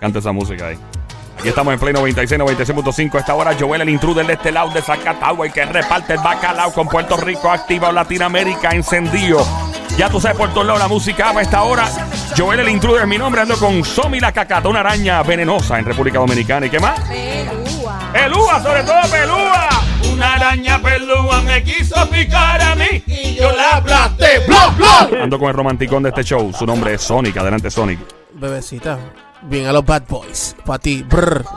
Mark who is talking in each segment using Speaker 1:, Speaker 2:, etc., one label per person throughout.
Speaker 1: Canta esa música ahí. Aquí estamos en Play 96, 96.5. Esta hora Joel, el intruder de este lado de Zacatagua, el que reparte el bacalao con Puerto Rico, activa Latinoamérica, encendido. Ya tú sabes por todos lados la música a esta hora. Joel, el intruder, mi nombre, ando con Somi la cacata, una araña venenosa en República Dominicana. ¿Y qué más?
Speaker 2: Pelúa.
Speaker 1: Pelúa, sobre todo pelúa.
Speaker 3: Una araña pelúa me quiso picar a mí y yo la aplasté.
Speaker 1: Ando con el romanticón de este show. Su nombre es Sonic. Adelante, Sonic.
Speaker 4: Bebecita, bien a los bad boys. Pa' ti. Brr.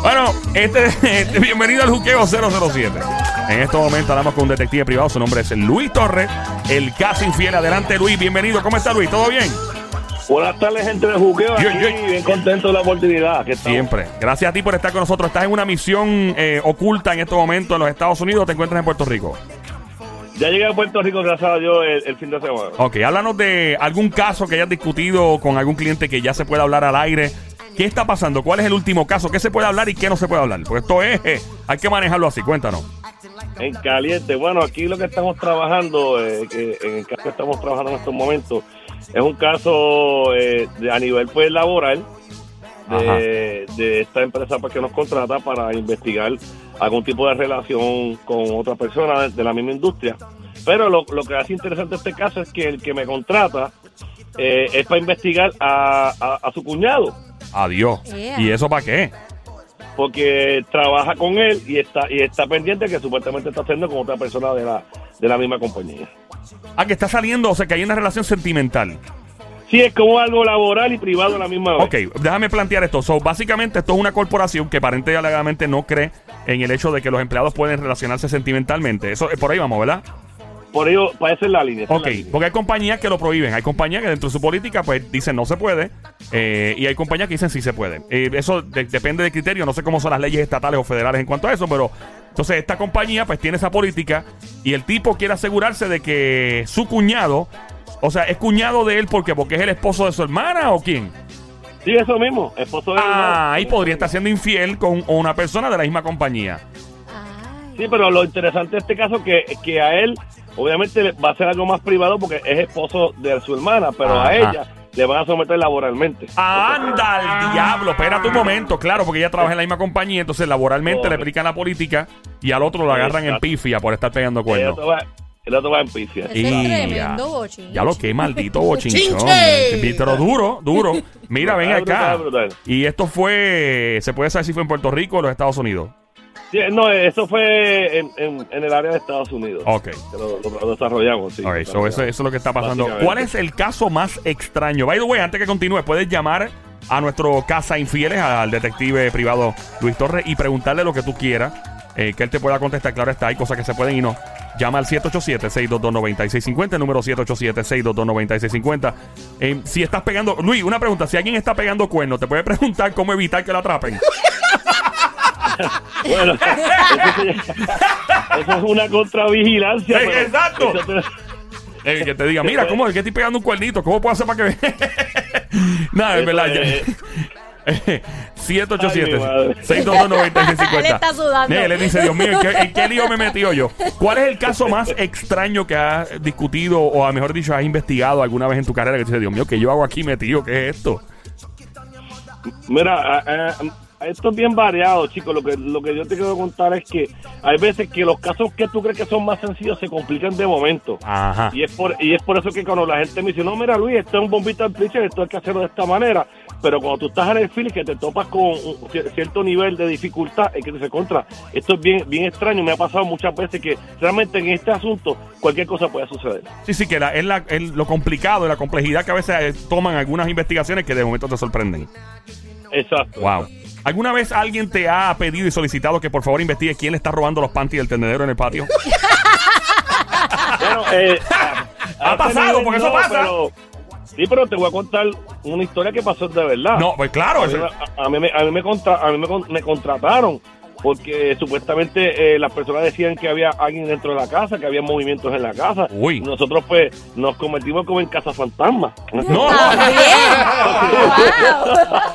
Speaker 1: Bueno, este, este- bienvenido al Juqueo 007. En este momento hablamos con un detective privado. Su nombre es Luis Torres, el casi infiel. Adelante, Luis. Bienvenido. ¿Cómo está, Luis? ¿Todo bien?
Speaker 5: Buenas tardes, gente de Juqueo.
Speaker 1: Yo-
Speaker 5: Aquí,
Speaker 1: yo-
Speaker 5: bien contento de la oportunidad. que.
Speaker 1: Siempre. Gracias a ti por estar con nosotros. Estás en una misión eh, oculta en estos momentos en los Estados Unidos. o ¿Te encuentras en Puerto Rico?
Speaker 5: Ya llegué a Puerto Rico, gracias a Dios, el, el fin de semana.
Speaker 1: Ok, háblanos de algún caso que hayas discutido con algún cliente que ya se pueda hablar al aire. ¿Qué está pasando? ¿Cuál es el último caso? ¿Qué se puede hablar y qué no se puede hablar? Porque esto es, eh, hay que manejarlo así. Cuéntanos.
Speaker 5: En caliente. Bueno, aquí lo que estamos trabajando, eh, que en el caso que estamos trabajando en estos momentos, es un caso eh, de- a nivel pues laboral de, de esta empresa pues, que nos contrata para investigar algún tipo de relación con otra persona de, de la misma industria. Pero lo, lo que hace interesante este caso es que el que me contrata eh, es para investigar a, a- a su cuñado.
Speaker 1: Adiós.
Speaker 2: Yeah.
Speaker 1: ¿Y eso para qué?
Speaker 5: Porque trabaja con él y está y está pendiente que supuestamente está haciendo con otra persona de la de la misma compañía.
Speaker 1: Ah, que está saliendo, o sea, que hay una relación sentimental.
Speaker 5: Sí, es como algo laboral y privado a la misma vez.
Speaker 1: Ok, déjame plantear esto. So, básicamente, esto es una corporación que aparentemente y alegadamente no cree en el hecho de que los empleados pueden relacionarse sentimentalmente. Eso, eh, por ahí vamos, ¿verdad?
Speaker 5: Por ello, para esa es la línea. es
Speaker 1: Ok,
Speaker 5: la línea.
Speaker 1: porque hay compañías que lo prohíben. Hay compañías que dentro de su política, pues, dicen no se puede. eh, y hay compañías que dicen sí se puede. Eh, eso de- depende del criterio. No sé cómo son las leyes estatales o federales en cuanto a eso, pero. Entonces, esta compañía, pues, tiene esa política. Y el tipo quiere asegurarse de que su cuñado. O sea, ¿es cuñado de él porque porque es el esposo de su hermana o quién?
Speaker 5: Sí, eso mismo. Esposo de
Speaker 1: Ah, ahí podría estar siendo infiel con una persona de la misma compañía.
Speaker 2: Ay.
Speaker 5: Sí, pero lo interesante de este caso que que a él, obviamente, va a ser algo más privado porque es esposo de su hermana, pero
Speaker 1: Ajá.
Speaker 5: a ella le van a someter laboralmente.
Speaker 1: Anda al diablo, espérate un momento, claro, porque ella trabaja en la misma compañía, entonces laboralmente le aplican la política y al otro lo agarran en pifia por estar pegando cuernos.
Speaker 5: el otro va en pifia.
Speaker 2: Ese es
Speaker 1: Y
Speaker 2: tremendo
Speaker 1: ya. lo que maldito bochinchón. Pero duro, duro. Mira, ven acá. Y esto fue, ¿se puede saber si fue en Puerto Rico o en los Estados Unidos?
Speaker 5: Sí, no, eso fue en, en- en el área de Estados Unidos.
Speaker 1: Ok.
Speaker 5: Que lo, lo- lo desarrollamos, sí.
Speaker 1: So eso, eso es lo que está pasando. ¿Cuál es el caso más extraño? By the way, antes que continúe, puedes llamar a nuestro casa infieles, al detective privado Luis Torres, y preguntarle lo que tú quieras, eh, que él te pueda contestar. Claro está, hay cosas que se pueden y no. Llama al 787-622-9650, el número 787-622-9650. Eh, si estás pegando, Luis, una pregunta, si alguien está pegando cuernos, ¿te puede preguntar cómo evitar que lo atrapen?
Speaker 5: Bueno, eso, es una contravigilancia.
Speaker 1: Eh,
Speaker 5: pero
Speaker 1: exacto. Eh, que te diga, mira, ¿cómo es que estoy pegando un cuernito? ¿Cómo puedo hacer para que Nada, es verdad.
Speaker 5: es-
Speaker 1: ya- 787
Speaker 5: Ay, mi madre.
Speaker 1: 622
Speaker 2: Él está sudando.
Speaker 1: Él le dice, Dios mío, ¿en qué, en qué lío me metí yo? ¿Cuál es el caso más extraño que has discutido o, a mejor dicho, has investigado alguna vez en tu carrera que dices, Dios mío, ¿qué yo hago aquí metido? ¿Qué es esto?
Speaker 5: Mira, a- a- esto es bien variado, chicos. Lo que, lo que yo te quiero contar es que hay veces que los casos que tú crees que son más sencillos se complican de momento.
Speaker 1: Ajá.
Speaker 5: Y es por y es por eso que cuando la gente me dice, no, mira Luis, esto es un bombito al preacher, esto hay que hacerlo de esta manera. Pero cuando tú estás en el field que te topas con un cier- cierto nivel de dificultad, es que te se contra. Esto es bien bien extraño. Me ha pasado muchas veces que realmente en este asunto cualquier cosa puede suceder.
Speaker 1: Sí, sí, que la- es, la- es lo complicado y la complejidad que a veces eh, toman algunas investigaciones que de momento te sorprenden.
Speaker 5: Exacto.
Speaker 1: Wow. ¿Alguna vez alguien te ha pedido y solicitado que por favor investigue quién le está robando los panties del tendedero en el patio?
Speaker 5: Bueno, eh,
Speaker 1: Ha pasado, porque eso pasa.
Speaker 5: pero- sí, pero te voy a contar una historia que pasó de verdad.
Speaker 1: No, pues claro.
Speaker 5: A mí,
Speaker 1: eso-
Speaker 5: me- a- a mí me, a mí me, contra- a mí me, con- me contrataron porque supuestamente eh, las personas decían que había alguien dentro de la casa, que había movimientos en la casa.
Speaker 1: Uy.
Speaker 5: Nosotros pues nos convertimos como en casa fantasma.
Speaker 1: No.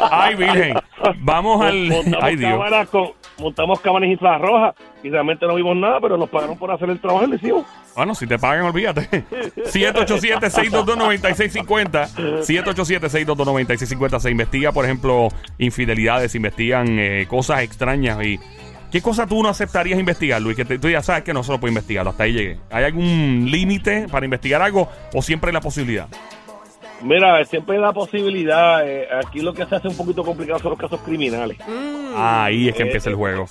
Speaker 1: Ay, virgen. Vamos al.
Speaker 5: Montamos
Speaker 1: Ay, Dios.
Speaker 5: cámaras con, montamos cámaras infrarrojas y realmente no vimos nada, pero nos pagaron por hacer el trabajo y lo hicimos.
Speaker 1: Bueno, si te pagan, olvídate. 787-622-9650. 787-622-9650. Se investiga, por ejemplo, infidelidades, se investigan eh, cosas extrañas. y ¿Qué cosa tú no aceptarías investigar, Luis? Que te- tú ya sabes que no se lo puede investigar. Hasta ahí llegué. ¿Hay algún límite para investigar algo o siempre hay la posibilidad?
Speaker 5: Mira, siempre hay la posibilidad, eh, aquí lo que se hace un poquito complicado son los casos criminales.
Speaker 1: Ah, ahí es que
Speaker 5: Eh,
Speaker 1: empieza el juego.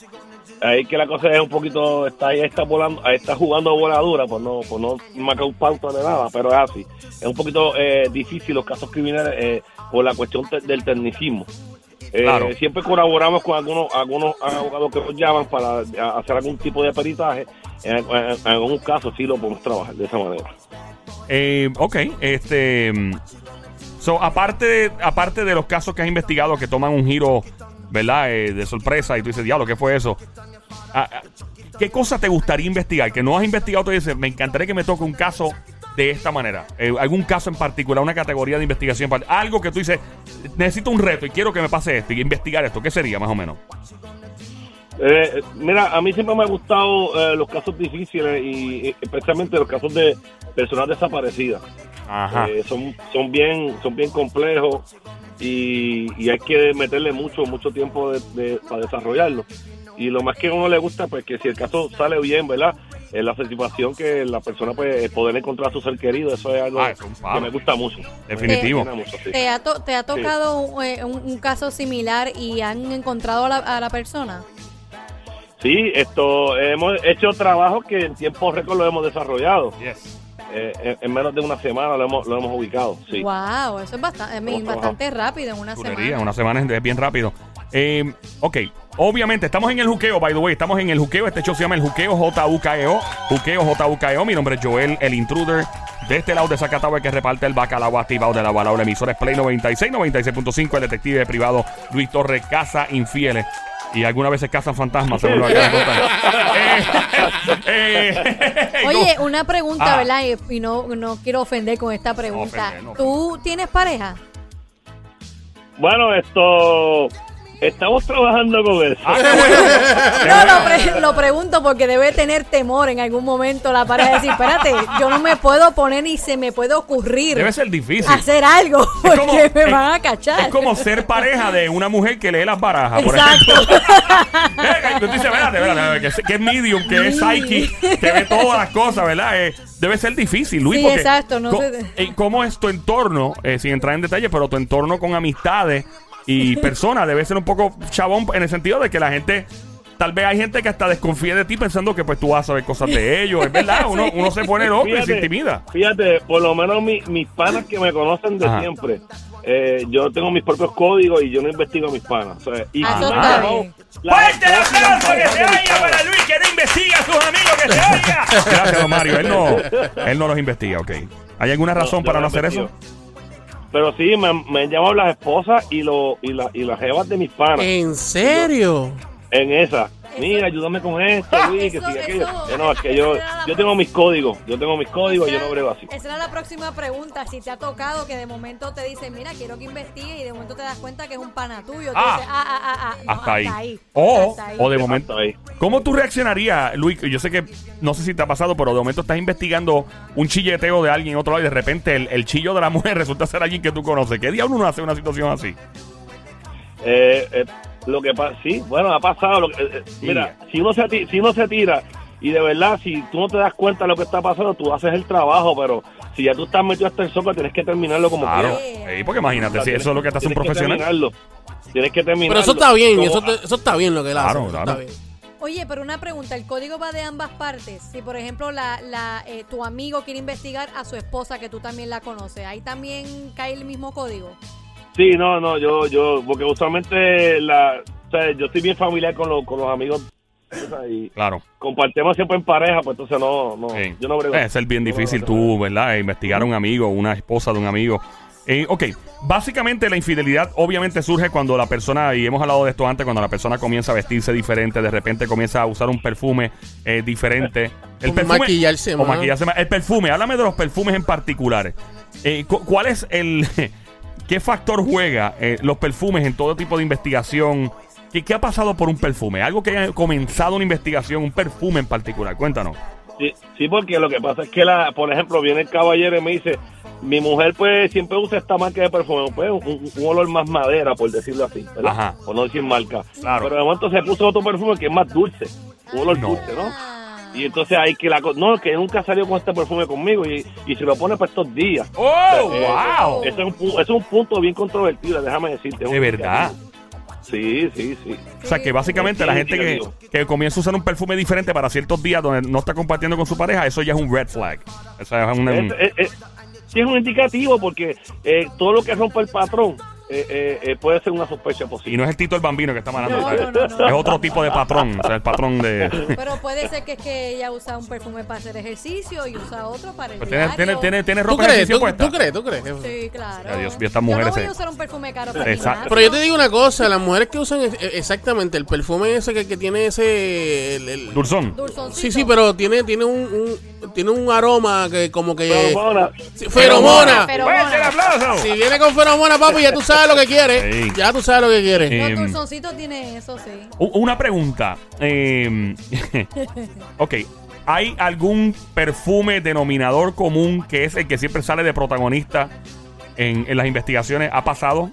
Speaker 5: Ahí que la cosa es un poquito, está ahí está volando, ahí está jugando voladura, por no, por no marcar pauta de nada, pero es así. Es un poquito eh, difícil los casos criminales eh, por la cuestión te- del tecnicismo. Eh,
Speaker 1: Claro.
Speaker 5: Siempre colaboramos con algunos, algunos abogados que nos llaman para hacer algún tipo de peritaje. En, en- en algunos casos sí lo podemos trabajar de esa manera.
Speaker 1: Ok, este. So, aparte, de- aparte de los casos que has investigado que toman un giro, ¿verdad? Eh, de sorpresa y tú dices, diablo, ¿qué fue eso? Ah, ah, ¿Qué cosa te gustaría investigar? Que no has investigado, tú dices, me encantaría que me toque un caso de esta manera. Eh, algún caso en particular, una categoría de investigación, algo que tú dices, necesito un reto y quiero que me pase esto y investigar esto. ¿Qué sería más o menos?
Speaker 5: Eh, mira, a mí siempre me han gustado eh, los casos difíciles y especialmente los casos de personas desaparecidas.
Speaker 1: Ajá.
Speaker 5: Eh, son, son bien son bien complejos y, y hay que meterle mucho mucho tiempo de- de- para desarrollarlo. Y lo más que a uno le gusta, pues que si el caso sale bien, ¿verdad? Es la satisfacción que la persona puede poder encontrar a su ser querido, eso es algo
Speaker 1: Ah, eso
Speaker 5: que me gusta mucho.
Speaker 1: Definitivo.
Speaker 5: Mucho, sí.
Speaker 2: ¿Te ha, to- te ha tocado un, eh, un- un caso similar y han encontrado a la, a la persona?
Speaker 5: Sí, esto hemos hecho trabajo que en tiempo récord lo hemos desarrollado.
Speaker 1: Yes.
Speaker 5: Eh, en, en menos de una semana lo hemos, lo hemos ubicado, sí.
Speaker 2: Wow, eso es bastante, bastante rápido en una semana.
Speaker 1: una semana es bien rápido. Eh, ok, obviamente estamos en el juqueo, by the way, estamos en el juqueo. Este show se llama el juqueo JUKEO. Juqueo JUKEO. Mi nombre es Joel, el intruder. De este lado de Zacatau, el que reparte el bacalao activado de la balao. La emisora es Play 96, 96.5. El detective privado Luis Torres, Casa Infieles. Y algunas veces cazan fantasmas, según lo acaba de contar. Eh, eh,
Speaker 2: Oye,
Speaker 1: no.
Speaker 2: una pregunta,
Speaker 1: Ah.
Speaker 2: ¿verdad? Y, no, no quiero ofender con esta pregunta.
Speaker 1: no
Speaker 2: ¿Tú tienes pareja?
Speaker 5: Bueno, esto estamos trabajando con eso.
Speaker 1: Ah, qué bueno.
Speaker 2: No, lo, pre- lo pregunto porque debe tener temor en algún momento la pareja. Decir, espérate, yo no me puedo poner ni se me puede ocurrir
Speaker 1: Debe ser difícil.
Speaker 2: hacer algo
Speaker 1: Es
Speaker 2: porque
Speaker 1: como-
Speaker 2: me
Speaker 1: es-
Speaker 2: van a cachar.
Speaker 1: Es como ser pareja de una mujer que lee las barajas, por
Speaker 2: Exacto.
Speaker 1: ejemplo. Eh, Tú dices, espérate, espérate, que, es, que es medium, que es
Speaker 2: Sí.
Speaker 1: psychic, que ve todas las cosas, ¿verdad? Eh, debe ser difícil, Luis.
Speaker 2: Sí,
Speaker 1: porque
Speaker 2: exacto, no sé-
Speaker 1: eh, ¿Cómo es tu entorno, eh, sin entrar en detalle, pero tu entorno con amistades y personas debe ser un poco chabón en el sentido de que la gente... Tal vez hay gente que hasta desconfía de ti pensando que pues tú vas a saber cosas de ellos, es verdad, uno, uno se pone loco y se intimida.
Speaker 5: Fíjate, por lo menos mi- mis panas que me conocen de
Speaker 1: Ajá.
Speaker 5: siempre, eh, yo tengo mis propios códigos y yo no investigo a mis panas. O sea, y
Speaker 2: Ah,
Speaker 1: ¡Fuerte el aplauso que se oiga para Luis, que no investiga a sus amigos, que se oiga! Gracias, don Mario. Él no, él no los investiga, ok. ¿Hay alguna razón para no
Speaker 5: no
Speaker 1: hacer eso?
Speaker 5: Pero sí, me, me han llamado las esposas y, lo, y, la, y las jevas de mis panas
Speaker 4: ¿En serio?
Speaker 5: en esa. Mira, ayúdame con esto, Luis, que aquello. Yo no, es que yo, yo tengo mis códigos, yo tengo mis códigos, yo
Speaker 2: Esa-
Speaker 5: no brego así.
Speaker 2: Esa era la próxima pregunta. Si te ha tocado que de momento te dicen, mira, quiero que investigue y de momento te das cuenta que es un pana tuyo.
Speaker 1: Ah.
Speaker 2: dices, ah, ah, ah, ah. No,
Speaker 1: hasta, ahí.
Speaker 2: O,
Speaker 1: O,
Speaker 2: hasta ahí.
Speaker 1: o de momento.
Speaker 5: Ahí.
Speaker 1: ¿Cómo tú reaccionarías, Luis? Yo sé que, no sé si te ha pasado, pero de momento estás investigando un chilleteo de alguien en otro lado y de repente el, el chillo de la mujer resulta ser alguien que tú conoces. ¿Qué día uno hace una situación así?
Speaker 5: Eh, eh, lo que pasa, sí, bueno, ha pasado. lo que- eh, eh, mira, si uno, se si uno se tira y de verdad, si tú no te das cuenta de lo que está pasando, tú haces el trabajo, pero si ya tú estás metido hasta el soco, tienes que terminarlo como
Speaker 1: Claro.
Speaker 5: quieras.
Speaker 1: Sí, porque imagínate, si eso es lo que te hace un profesional.
Speaker 5: terminarlo. Tienes que terminarlo.
Speaker 4: Pero eso está bien,
Speaker 5: Como-
Speaker 4: eso, te- eso está bien lo que él hace.
Speaker 1: Claro,
Speaker 4: eso
Speaker 1: claro.
Speaker 4: está bien.
Speaker 2: Oye, pero una pregunta, ¿el código va de ambas partes? Si, por ejemplo, la, la, eh, tu amigo quiere investigar a su esposa, que tú también la conoces, ¿ahí también cae el mismo código?
Speaker 5: Sí, no, no, yo, yo, porque usualmente la, o sea, yo estoy bien familiar con, los con los amigos y
Speaker 1: Claro.
Speaker 5: compartimos siempre en pareja, pues entonces no, no,
Speaker 1: Sí.
Speaker 5: yo no brego.
Speaker 1: Es ser bien
Speaker 5: no
Speaker 1: difícil
Speaker 5: brego.
Speaker 1: tú, ¿verdad? Investigar a un amigo, una esposa de un amigo. Eh, ok, básicamente la infidelidad obviamente surge cuando la persona, y hemos hablado de esto antes, cuando la persona comienza a vestirse diferente, de repente comienza a usar un perfume eh, diferente. El
Speaker 4: O
Speaker 1: perfume,
Speaker 4: maquillarse
Speaker 1: o
Speaker 4: más.
Speaker 1: maquillarse más. El perfume, háblame de los perfumes en particulares. Eh, cu- ¿Cuál es el... ¿Qué factor juega eh, los perfumes en todo tipo de investigación? ¿Qué, qué ha pasado por un perfume? Algo que haya comenzado una investigación, un perfume en particular. Cuéntanos.
Speaker 5: Sí, sí, porque lo que pasa es que, la, por ejemplo, viene el caballero y me dice, mi mujer pues siempre usa esta marca de perfume, pues un, un olor más madera, por decirlo así, ¿verdad?
Speaker 1: Ajá.
Speaker 5: Por no decir marca.
Speaker 1: Claro.
Speaker 5: Pero de momento se puso otro perfume que es más dulce, un olor
Speaker 1: No.
Speaker 5: dulce, ¿no? Y entonces hay que la... No, que nunca salió con este perfume conmigo y, y se lo pone para estos días.
Speaker 1: ¡Oh,
Speaker 5: Eh,
Speaker 1: wow!
Speaker 5: Eso es, un, eso es un punto bien controvertido, déjame decirte.
Speaker 1: De verdad.
Speaker 5: Sí, sí, sí.
Speaker 1: O sea, que básicamente la gente que, que comienza a usar un perfume diferente para ciertos días donde no está compartiendo con su pareja, eso ya es un red flag. O sea, es un...
Speaker 5: Es, sí es un indicativo porque eh, todo lo que rompa el patrón eh, eh, eh, puede ser una sospecha
Speaker 1: y
Speaker 5: posible.
Speaker 1: no es el Tito el Bambino que está manando.
Speaker 2: No,
Speaker 1: ¿sabes?
Speaker 2: no, no, no.
Speaker 1: Es otro tipo de patrón. O sea, el patrón de...
Speaker 2: Pero puede ser que es que ella usa un perfume para hacer ejercicio y usa otro para el
Speaker 1: Pues tiene, tiene, tiene, tiene
Speaker 4: ¿Tú
Speaker 1: ropa de
Speaker 4: crees?
Speaker 1: ejercicio
Speaker 4: ¿Tú,
Speaker 1: puesta.
Speaker 4: tú crees? ¿Tú crees?
Speaker 2: Sí, claro.
Speaker 1: Mío, estas
Speaker 2: Yo
Speaker 1: mujeres
Speaker 2: no voy
Speaker 1: se-
Speaker 2: a usar un perfume caro para
Speaker 1: Exacto.
Speaker 2: gimnasio.
Speaker 4: Pero yo te digo una cosa, las mujeres que usan es- exactamente el perfume ese que, que tiene ese... el- el-
Speaker 1: Dulzón.
Speaker 2: Dulzoncito.
Speaker 4: sí, sí, pero tiene, tiene un, un- tiene un aroma que como que... Sí, feromona.
Speaker 2: Pero
Speaker 1: ¡Fuerte el aplauso!
Speaker 4: Si viene con feromona, papi, ya tú sabes lo que quieres.
Speaker 1: Sí.
Speaker 4: Ya tú sabes lo que quieres.
Speaker 1: Eh,
Speaker 2: Los dulzoncitos tienen eso, sí.
Speaker 1: Una pregunta. eh, ok. ¿Hay algún perfume denominador común que es el que siempre sale de protagonista en, en las investigaciones? ¿Ha pasado?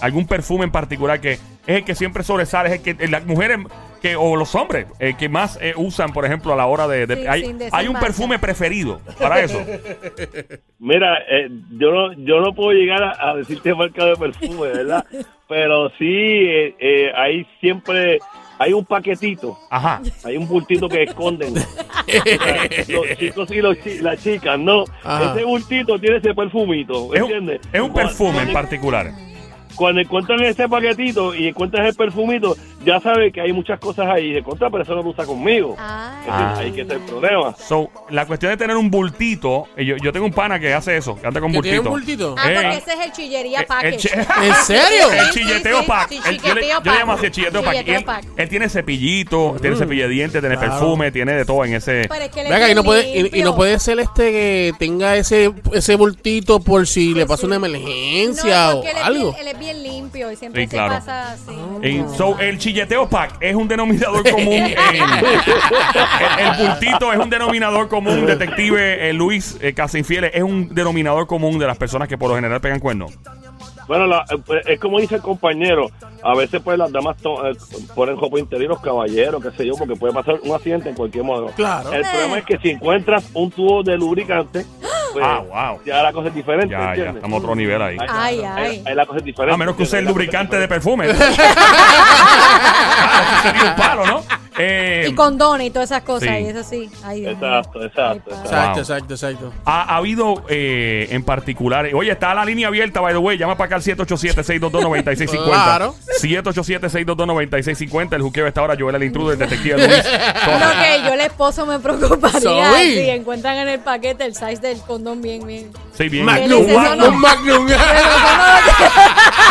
Speaker 1: ¿Algún perfume en particular que es el que siempre sobresale? Es el que las mujeres que, o los hombres eh, que más eh, usan, por ejemplo, a la hora de... de-
Speaker 2: Sí,
Speaker 1: hay,
Speaker 2: sin decir
Speaker 1: hay un perfume preferido para eso.
Speaker 5: mira, eh, yo no yo no puedo llegar a, a decirte marca de perfume, ¿verdad? Pero sí, eh, eh, hay siempre... Hay un paquetito,
Speaker 1: Ajá.
Speaker 5: hay un bultito que esconden los chicos y los chi- las chicas, ¿no?
Speaker 4: Ajá.
Speaker 5: Ese bultito tiene ese perfumito,
Speaker 1: Es un,
Speaker 5: ¿entiendes?
Speaker 1: es un perfume en particular.
Speaker 5: Cuando encuentran ese paquetito y encuentran ese perfumito, ya sabes que hay muchas cosas ahí. De contra, pero eso no lo usa conmigo.
Speaker 2: Ah.
Speaker 5: Ese- Ahí que está el problema.
Speaker 1: So, la cuestión de tener un bultito, eh, yo, yo tengo un pana que hace eso, que anda con
Speaker 4: ¿Que tiene
Speaker 1: bultito.
Speaker 4: un bultito?
Speaker 2: Ah,
Speaker 1: Eh,
Speaker 2: porque ese es el chillería
Speaker 1: Eh,
Speaker 2: package.
Speaker 1: el chi-
Speaker 4: ¿En serio?
Speaker 1: El
Speaker 2: Sí,
Speaker 1: chilleteo
Speaker 2: sí,
Speaker 1: pack.
Speaker 2: sí,
Speaker 1: El- yo, le, yo llamo así el chilleteo pack. Y
Speaker 2: Chilleteo
Speaker 1: él,
Speaker 2: pack.
Speaker 1: él tiene cepillito, tiene cepillo de dientes, tiene
Speaker 4: Claro.
Speaker 1: perfume, tiene de todo en ese.
Speaker 2: Pero es que él es
Speaker 4: Venga, y
Speaker 2: bien
Speaker 4: no puede, y- y,
Speaker 2: limpio.
Speaker 4: no puede ser este que tenga ese, ese bultito por si le pasa una emergencia
Speaker 2: No,
Speaker 4: o
Speaker 2: porque él es
Speaker 4: algo.
Speaker 2: él es bien limpio y siempre
Speaker 1: Sí,
Speaker 2: se
Speaker 1: claro.
Speaker 2: pasa así.
Speaker 1: Y so, el chilleteo pack es un denominador común. en- el, el bultito es un denominador común. Detective eh, Luis eh, Casinfieles es un denominador común de las personas que por lo general pegan cuernos.
Speaker 5: Bueno, la- eh, pues, es como dice el compañero. A veces, pues, las damas to- eh, ponen ropa interior, los caballeros, qué sé yo, porque puede pasar un accidente en cualquier modo.
Speaker 4: Claro.
Speaker 5: El problema es que si encuentras un tubo de lubricante, pues,
Speaker 1: Ah, wow.
Speaker 5: ya la cosa es diferente.
Speaker 1: Ya, ya, estamos a otro nivel ahí.
Speaker 5: Ahí-
Speaker 2: Ay,
Speaker 5: ahí-
Speaker 2: ay.
Speaker 5: ahí la cosa es diferente.
Speaker 1: A menos que use el lubricante de perfume. Ah, sería un palo, ¿no? Eh,
Speaker 2: Y condones y todas esas cosas.
Speaker 1: sí.
Speaker 2: Y eso sí. Ay, Dios.
Speaker 5: Exacto, exacto,
Speaker 2: Ay,
Speaker 5: exacto.
Speaker 4: Exacto,
Speaker 1: Wow.
Speaker 4: exacto, exacto.
Speaker 1: Ha, ha habido eh, en particular. Oye, está la línea abierta, by the way. Llama para acá al 787-622-9650.
Speaker 4: Claro.
Speaker 1: 787-622-9650. El juqueo está ahora. Joel el intruder, el detective Luis.
Speaker 2: Lo que yo el esposo me preocuparía
Speaker 4: Soy.
Speaker 2: si encuentran en el paquete el size del condón bien, bien.
Speaker 1: Sí, bien.
Speaker 4: Magnum,
Speaker 2: no, no.
Speaker 4: un Magnum.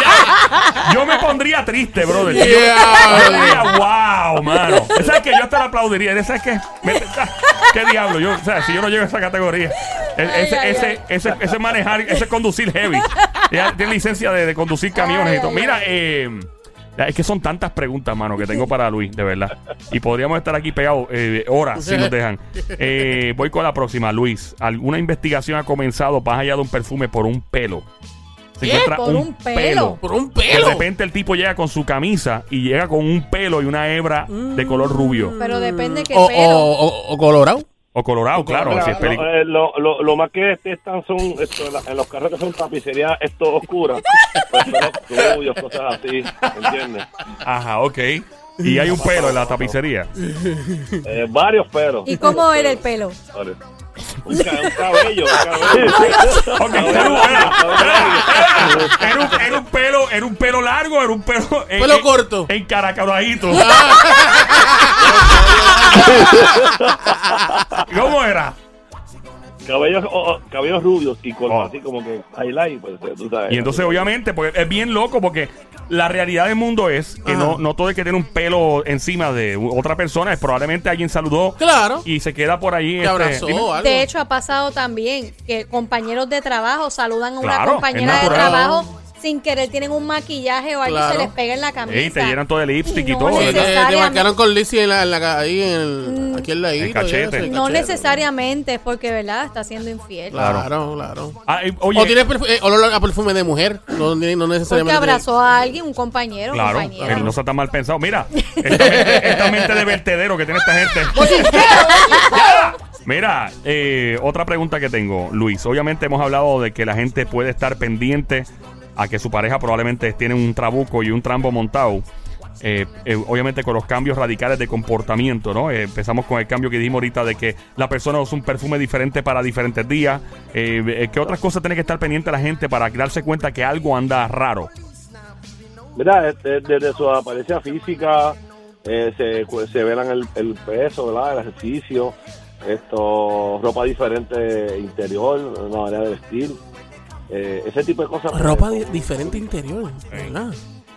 Speaker 1: Yo me pondría triste, brother. Yo-
Speaker 4: Yeah.
Speaker 1: yo diría, wow, mano. ¿Sabes que Yo hasta la aplaudiría. ¿Sabes qué? Me- ¿Qué diablo? Yo, o sea, si yo no llego a esa categoría.
Speaker 2: Ay,
Speaker 1: Ese,
Speaker 2: ay,
Speaker 1: ese,
Speaker 2: ay.
Speaker 1: ese, ese manejar, ese es conducir heavy. Ya tiene licencia de, de conducir camiones y todo.
Speaker 2: Ay,
Speaker 1: Mira, eh, es que son tantas preguntas, mano, que tengo para Luis, de verdad. Y podríamos estar aquí pegados eh, horas si nos dejan. Eh, voy con la próxima, Luis. ¿Alguna investigación ha comenzado más allá de un perfume por un pelo? Se
Speaker 4: ¿Qué?
Speaker 1: encuentra
Speaker 2: Por un pelo.
Speaker 4: Por un
Speaker 1: de
Speaker 4: pelo.
Speaker 1: repente el tipo llega con su camisa y llega con un pelo y una hebra de color rubio.
Speaker 2: Pero depende qué
Speaker 4: O,
Speaker 2: pelo.
Speaker 4: o, o, o colorado.
Speaker 1: O colorado, claro.
Speaker 5: Mira,
Speaker 1: si es
Speaker 5: eh, lo, lo, lo más que detestan son esto, en, la- en los carros que son tapicerías esto oscuras, pues cosas así, ¿entiendes?
Speaker 1: Ajá, ok. Y hay un pelo en la tapicería.
Speaker 5: Eh, varios pelos.
Speaker 2: ¿Y cómo era el pelo?
Speaker 5: Varios. Un, ca- un cabello, un cabello.
Speaker 1: Ok, era un, era- era- era un- era un pelo, era un pelo largo, era un pelo. eh,
Speaker 4: Pelo
Speaker 1: eh,
Speaker 4: corto.
Speaker 1: Encaracadito. ¿Cómo era?
Speaker 5: Cabellos, oh, oh, cabellos rubios y con
Speaker 1: Oh.
Speaker 5: así como que highlight, pues tú sabes.
Speaker 1: Y entonces, obviamente, porque es bien loco, porque la realidad del mundo es que
Speaker 4: Ajá.
Speaker 1: no, no todo el que tiene un pelo encima de otra persona es probablemente alguien saludó
Speaker 4: Claro.
Speaker 1: y se queda por ahí.
Speaker 4: Te
Speaker 1: este,
Speaker 4: abrazó algo.
Speaker 2: De hecho, ha pasado también que compañeros de trabajo saludan a una
Speaker 1: Claro,
Speaker 2: compañera de trabajo sin querer tienen un maquillaje o algo y
Speaker 4: Claro.
Speaker 2: se les pega en la camisa.
Speaker 1: Ey, te llenan todo de lipstick y
Speaker 2: No
Speaker 1: todo.
Speaker 4: Te,
Speaker 1: ¿verdad?
Speaker 4: te
Speaker 2: necesariamente.
Speaker 4: marcaron con Lizzie en la, en la- ahí en el, aquí en la
Speaker 1: El
Speaker 4: isla.
Speaker 1: cachete.
Speaker 2: No necesariamente es porque, ¿verdad? Está siendo infiel.
Speaker 1: Claro.
Speaker 4: Claro, claro.
Speaker 1: Ah, eh, oye,
Speaker 4: o tienes perfu- eh, olor a perfume de mujer. No, no
Speaker 2: Porque
Speaker 4: necesariamente.
Speaker 2: abrazó a alguien, un compañero,
Speaker 1: Claro,
Speaker 2: compañera.
Speaker 1: él no está tan mal pensado. Mira, esta mente, esta mente de vertedero que tiene esta gente. Mira, eh, otra pregunta que tengo, Luis. Obviamente hemos hablado de que la gente puede estar pendiente a que su pareja probablemente tiene un trabuco y un trambo montado. Eh, eh, obviamente con los cambios radicales de comportamiento, ¿no? Eh, empezamos con el cambio que dijimos ahorita de que la persona usa un perfume diferente para diferentes días. ¿Qué otras cosas tiene que estar pendiente la gente para darse cuenta que algo anda raro?
Speaker 5: Mira, este, desde su apariencia física se, se el, el peso, ¿verdad? El ejercicio, esto, ropa diferente interior, una manera de vestir, eh, ese tipo de cosas.
Speaker 4: Ropa di- diferente interior. ¿verdad?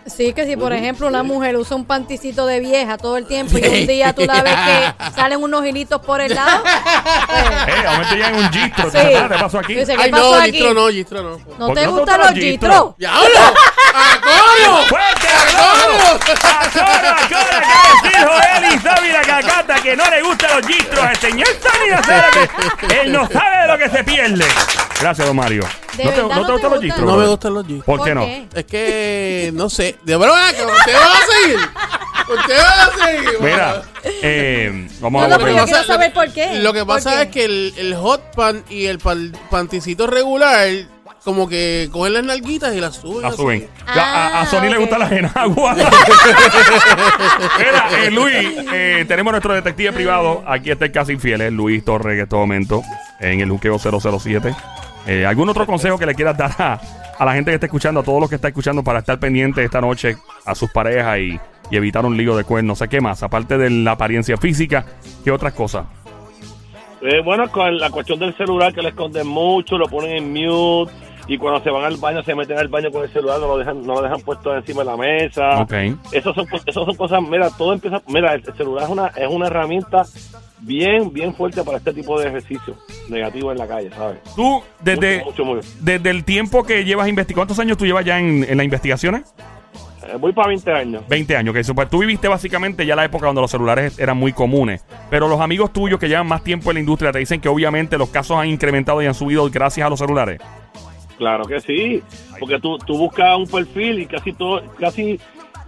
Speaker 2: Sí, que si por ejemplo una mujer usa un panticito de vieja todo el tiempo y un día tú la ves que salen unos hilitos por el lado. pues,
Speaker 1: Eh, aumenta ya en un gistro.
Speaker 2: Sí.
Speaker 1: ¿Te te pasó aquí?
Speaker 2: Dice, ¿qué
Speaker 4: Ay,
Speaker 2: pasó
Speaker 4: no,
Speaker 2: aquí?
Speaker 4: Gistro no, Gistro no.
Speaker 2: ¿No
Speaker 1: ¿Por
Speaker 2: te gustan los gistros?
Speaker 4: ¡Diablo! ¡A coro!
Speaker 1: ¡Fuerte aplauso! ¡A Cora, a Cora, que decir Joel y Sabina Cacata que no le gustan los gistros! El señor Tony no lo que- Él no sabe de lo que se pierde. Gracias, don Mario.
Speaker 2: ¿De
Speaker 1: ¿No te,
Speaker 2: verdad
Speaker 1: no
Speaker 2: no
Speaker 1: te gustan los gistros?
Speaker 4: No me
Speaker 1: brother?
Speaker 4: gustan los Gistros.
Speaker 1: ¿Por qué no?
Speaker 4: Es que, no sé. De verdad, que usted va a seguir. Usted va a seguir.
Speaker 1: Mira, eh, vamos
Speaker 2: No,
Speaker 1: a
Speaker 2: no, pero yo quiero saber por qué.
Speaker 4: Lo que
Speaker 2: ¿Por
Speaker 4: pasa es que el, el hot pan y el pan- panticito regular, como que cogen las nalguitas y las suben.
Speaker 1: La
Speaker 4: así.
Speaker 1: suben. A, a
Speaker 2: Ah,
Speaker 1: Sony le gusta la enagua. Mira, eh, Luis, eh, tenemos nuestro detective privado. Aquí está el casi infiel, es Luis Torres en este momento, en el Juqueo 007. Eh, ¿Algún otro consejo que le quieras dar a, a la gente que está escuchando, a todos los que está escuchando, para estar pendiente esta noche a sus parejas y, y evitar un lío de cuernos? No sé qué más, aparte de la apariencia física, ¿qué otras cosas?
Speaker 5: Eh, bueno, con la cuestión del celular que le esconden mucho, lo ponen en mute y cuando se van al baño se meten al baño con el celular, no lo dejan, no lo dejan puesto encima de la mesa.
Speaker 1: Ok.
Speaker 5: Esos son, son cosas, mira, todo empieza, mira, el celular es una, es una herramienta bien, bien fuerte para este tipo de ejercicio negativo en la calle, ¿sabes?
Speaker 1: Tú, desde,
Speaker 5: Mucho, mucho, mucho.
Speaker 1: desde el tiempo que llevas investigando, ¿cuántos años tú llevas ya en, en las investigaciones?
Speaker 5: Eh, voy para 20 años.
Speaker 1: 20 años, que super, tú viviste básicamente ya la época donde los celulares eran muy comunes. Pero los amigos tuyos que llevan más tiempo en la industria te dicen que obviamente los casos han incrementado y han subido gracias a los celulares.
Speaker 5: Claro que sí, porque tú, tú buscas un perfil y casi todo, casi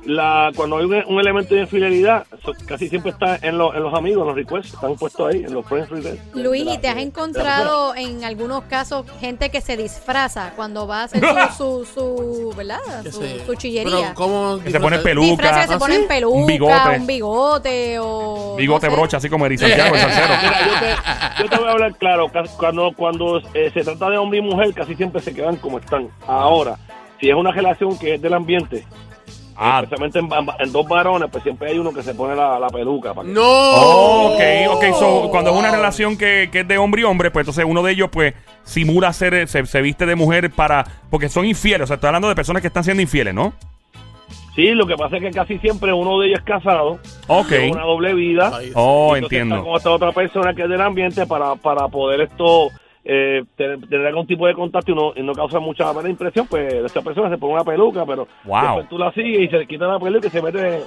Speaker 5: la cuando hay un, un elemento de infidelidad, casi siempre está en, los en los amigos, en los requests, están puestos ahí, en los friends requests.
Speaker 2: Luis, ¿y te has encontrado en algunos casos gente que se disfraza cuando va a hacer su, su, su ¿verdad?
Speaker 4: ¿Qué
Speaker 2: Su, su chillería?
Speaker 4: Pero, ¿cómo
Speaker 1: Que se pone peluca.
Speaker 2: Disfraza que se
Speaker 4: ¿Ah,
Speaker 2: ponen
Speaker 4: sí?
Speaker 2: peluca,
Speaker 1: Un bigote.
Speaker 2: un bigote o...
Speaker 1: Bigote
Speaker 2: no sé.
Speaker 1: brocha, así como Eri Santiago, el salsero.
Speaker 5: Mira, yo te, yo te voy a hablar claro, cuando, cuando eh, se trata de hombre y mujer, casi siempre se quedan como están. Ahora, si es una relación que es del ambiente,
Speaker 1: Ah,
Speaker 5: especialmente en, dos varones, pues siempre hay uno que se pone la, la peluca. Para que-
Speaker 4: ¡No!
Speaker 1: Oh, ok, ok. So, cuando es una relación que, que es de hombre y hombre, pues entonces uno de ellos, pues, simula ser, se, se viste de mujer para. Porque son infieles. O sea, estoy hablando de personas que están siendo infieles, ¿no?
Speaker 5: Sí, lo que pasa es que casi siempre uno de ellos es casado,
Speaker 1: Ok.
Speaker 5: tiene una doble vida.
Speaker 1: Oh, entiendo.
Speaker 5: Está con esta otra persona que es del ambiente para, para poder esto eh, tener, algún tipo de contacto y no, y no causar mucha mala impresión, pues esta persona se pone una peluca, pero
Speaker 1: Wow.
Speaker 5: después tú la sigues y se quita la peluca y se mete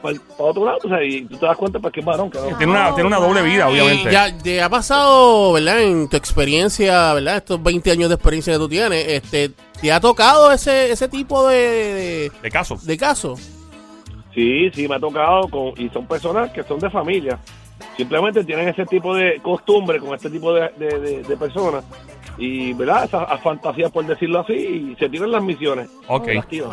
Speaker 5: para, otro lado, o sea, y tú te das cuenta pues que es varón, que no.
Speaker 1: Tiene una, tiene una doble vida,
Speaker 4: Y
Speaker 1: obviamente.
Speaker 4: ya te ha pasado, ¿verdad? En tu experiencia, ¿verdad? Estos 20 años de experiencia que tú tienes, este, ¿te ha tocado ese, ese tipo de,
Speaker 1: De caso.
Speaker 4: de, de caso?
Speaker 5: Sí, sí, me ha tocado con, y son personas que son de familia. Simplemente tienen ese tipo de costumbre con este tipo de, de- de- de personas y, ¿verdad? Esas fantasías, por decirlo así, y se tiran las misiones.
Speaker 1: Ok.
Speaker 5: Las tiran.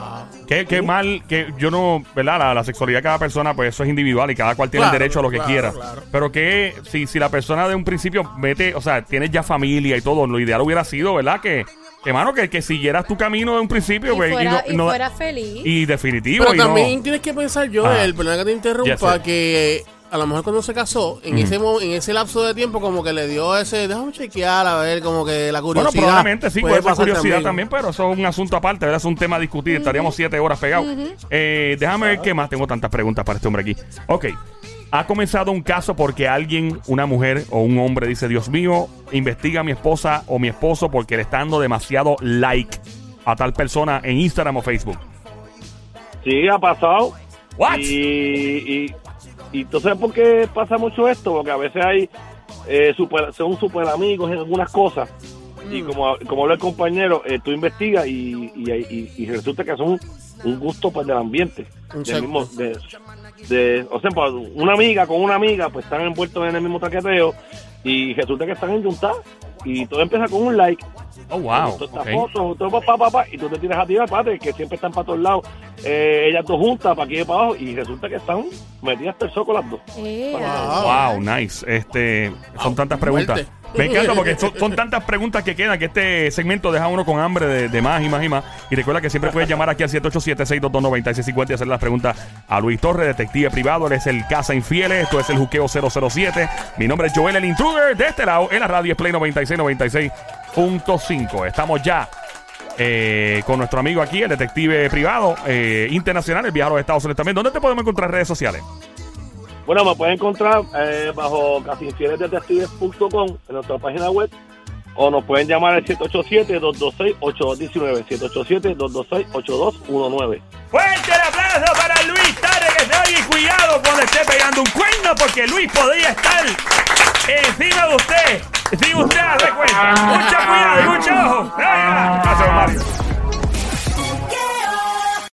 Speaker 1: Qué, qué mal, que yo no, ¿verdad? La, la sexualidad de cada persona, pues eso es individual y cada cual tiene
Speaker 4: Claro,
Speaker 1: el derecho a lo que
Speaker 4: claro,
Speaker 1: quiera.
Speaker 4: claro.
Speaker 1: Pero que si, si la persona de un principio mete, o sea, tienes ya familia y todo, lo ideal hubiera sido, ¿verdad? Que, que mano, que, que siguieras tu camino de un principio,
Speaker 2: Y
Speaker 1: pues,
Speaker 2: fuera,
Speaker 1: no-
Speaker 2: y
Speaker 1: no-
Speaker 2: fuera feliz.
Speaker 1: y definitivo.
Speaker 4: Pero
Speaker 1: y no-
Speaker 4: también tienes que pensar, yo,
Speaker 1: Ah.
Speaker 4: el perdona que te interrumpa, que a lo mejor cuando se casó, en
Speaker 1: Ujú.
Speaker 4: ese en ese lapso de tiempo, como que le dio ese, déjame chequear, a ver, como que la
Speaker 1: Bueno,
Speaker 4: curiosidad.
Speaker 1: probablemente sí, puede curiosidad también. pero eso es un asunto aparte, ¿verdad? Es un tema a discutir. Estaríamos siete horas pegados. Eh, déjame ver qué más. Tengo tantas preguntas para este hombre aquí. Ok. Ha comenzado un caso porque alguien, una mujer o un hombre, dice: Dios mío, investiga a mi esposa o mi esposo porque le está dando demasiado like a tal persona en Instagram o Facebook.
Speaker 5: Sí, ha pasado.
Speaker 1: What?
Speaker 5: Y, y, y entonces, ¿por qué pasa mucho esto? Porque a veces hay, eh, super- son super amigos en algunas cosas. Y
Speaker 1: Mm.
Speaker 5: como, como habla el compañero, eh, tú investigas y, y, y- y resulta que son un gusto pues, del ambiente. Del mismo, de, de- o sea, pues, una amiga con una amiga, pues están envueltos en el mismo traqueteo y resulta que están enjuntados. Y todo empieza con un like.
Speaker 1: Oh, wow.
Speaker 5: Toda esta
Speaker 1: ok.
Speaker 5: foto, todo pa, pa, pa, y tú te tiras a tirar, padre, que siempre están para todos lados. Eh, ellas dos juntas, para aquí y para abajo, y resulta que están metidas hasta el soco las dos.
Speaker 2: Eh,
Speaker 4: Wow.
Speaker 1: Wow, nice. Este, son tantas preguntas. Me encanta porque son, tantas preguntas que quedan que este segmento deja uno con hambre de, de más y más y más. Y recuerda que siempre puedes llamar aquí al 787-622-9650 y hacer las preguntas a Luis Torres, detective privado. Él es el Casa Infieles. Esto es el Juqueo 007. Mi nombre es Joel el Intruder. De este lado, en la radio Play 96, 96.5. Estamos ya eh, con nuestro amigo aquí, el detective privado eh, internacional, el viajero los Estados Unidos también. ¿Dónde te podemos encontrar en redes sociales?
Speaker 5: Bueno, me pueden encontrar eh, bajo casinfielesdetectives.com en nuestra página web o nos pueden llamar al 787-226-8219. 787-226-8219.
Speaker 3: Fuerte el aplauso para Luis Torres que se oye cuidado cuando esté pegando un cuerno porque Luis podría estar encima de usted. Si usted hace cuenta. Mucho cuidado y mucho ojo.
Speaker 1: Gracias, Mario.